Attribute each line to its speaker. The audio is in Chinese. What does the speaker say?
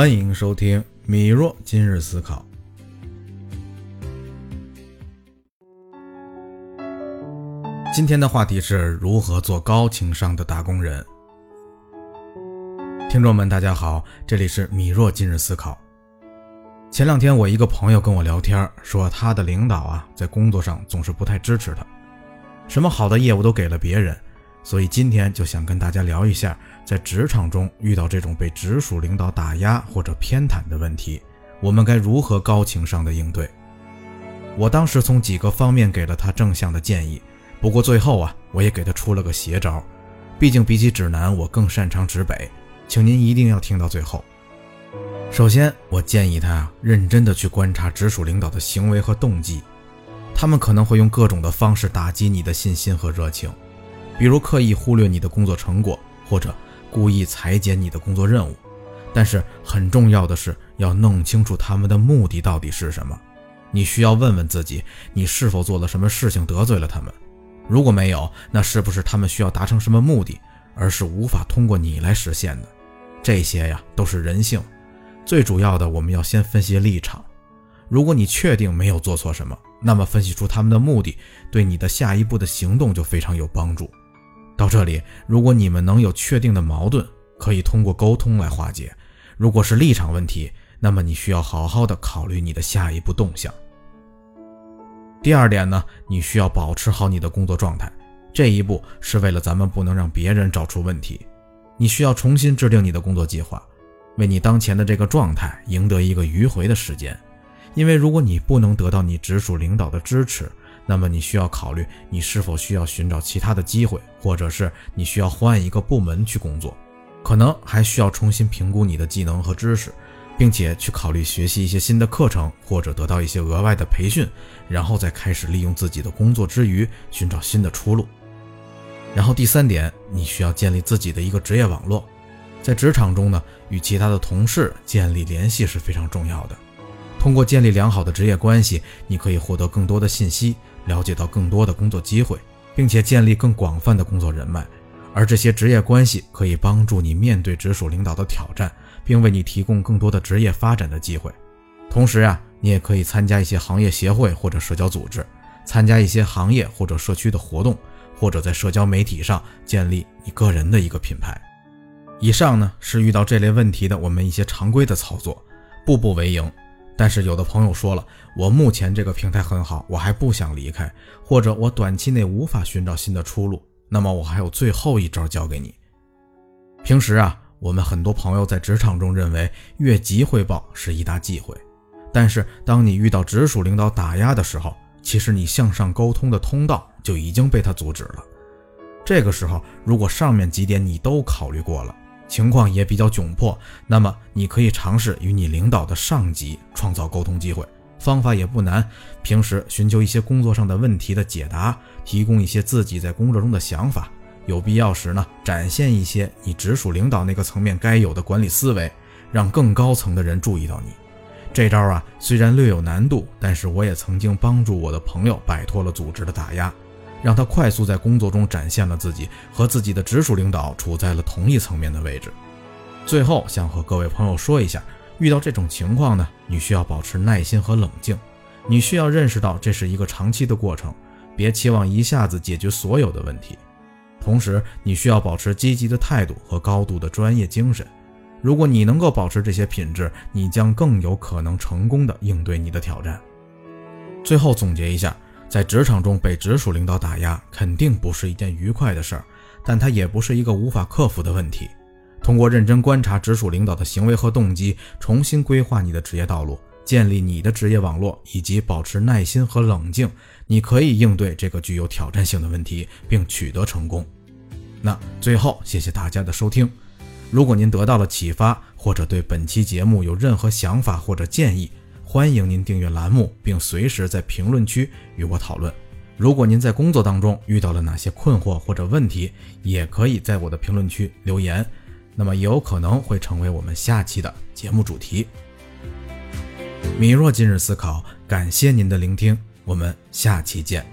Speaker 1: 欢迎收听米若今日思考。今天的话题是如何做高情商的打工人。听众们，大家好，这里是米若今日思考。前两天我一个朋友跟我聊天，说他的领导啊，在工作上总是不太支持他，什么好的业务都给了别人，所以今天就想跟大家聊一下，在职场中遇到这种被直属领导打压或者偏袒的问题，我们该如何高情商的应对？我当时从几个方面给了他正向的建议，不过最后啊，我也给他出了个邪招，毕竟比起指南，我更擅长指北。请您一定要听到最后。首先，我建议他，认真的去观察直属领导的行为和动机，他们可能会用各种的方式打击你的信心和热情，比如刻意忽略你的工作成果，或者故意裁减你的工作任务。但是很重要的是，要弄清楚他们的目的到底是什么。你需要问问自己，你是否做了什么事情得罪了他们？如果没有，那是不是他们需要达成什么目的，而是无法通过你来实现的？这些呀都是人性，最主要的我们要先分析立场。如果你确定没有做错什么，那么分析出他们的目的，对你的下一步的行动就非常有帮助。到这里，如果你们能有确定的矛盾，可以通过沟通来化解；如果是立场问题，那么你需要好好的考虑你的下一步动向。第二点呢，你需要保持好你的工作状态，这一步是为了咱们不能让别人找出问题。你需要重新制定你的工作计划，为你当前的这个状态赢得一个迂回的时间。因为如果你不能得到你直属领导的支持，那么你需要考虑你是否需要寻找其他的机会，或者是你需要换一个部门去工作，可能还需要重新评估你的技能和知识，并且去考虑学习一些新的课程，或者得到一些额外的培训，然后再开始利用自己的工作之余寻找新的出路。然后第三点，你需要建立自己的一个职业网络，在职场中呢，与其他的同事建立联系是非常重要的。通过建立良好的职业关系，你可以获得更多的信息，了解到更多的工作机会，并且建立更广泛的工作人脉。而这些职业关系可以帮助你面对直属领导的挑战，并为你提供更多的职业发展的机会。同时啊，你也可以参加一些行业协会或者社交组织，参加一些行业或者社区的活动。或者在社交媒体上建立你个人的一个品牌。以上呢是遇到这类问题的我们一些常规的操作，步步为营。但是有的朋友说了，我目前这个平台很好，我还不想离开，或者我短期内无法寻找新的出路，那么我还有最后一招教给你。平时啊，我们很多朋友在职场中认为越级汇报是一大忌讳，但是当你遇到直属领导打压的时候，其实你向上沟通的通道就已经被他阻止了。这个时候，如果上面几点你都考虑过了，情况也比较窘迫，那么你可以尝试与你领导的上级创造沟通机会。方法也不难，平时寻求一些工作上的问题的解答，提供一些自己在工作中的想法，有必要时呢，展现一些你直属领导那个层面该有的管理思维，让更高层的人注意到你。这招啊，虽然略有难度，但是我也曾经帮助我的朋友摆脱了组织的打压，让他快速在工作中展现了自己，和自己的直属领导处在了同一层面的位置。最后想和各位朋友说一下，遇到这种情况呢，你需要保持耐心和冷静，你需要认识到这是一个长期的过程，别期望一下子解决所有的问题。同时，你需要保持积极的态度和高度的专业精神。如果你能够保持这些品质，你将更有可能成功的应对你的挑战。最后总结一下，在职场中被直属领导打压，肯定不是一件愉快的事儿，但它也不是一个无法克服的问题。通过认真观察直属领导的行为和动机，重新规划你的职业道路，建立你的职业网络，以及保持耐心和冷静，你可以应对这个具有挑战性的问题，并取得成功。那最后，谢谢大家的收听。如果您得到了启发，或者对本期节目有任何想法或者建议，欢迎您订阅栏目，并随时在评论区与我讨论。如果您在工作当中遇到了哪些困惑或者问题，也可以在我的评论区留言，那么有可能会成为我们下期的节目主题。米若今日思考，感谢您的聆听，我们下期见。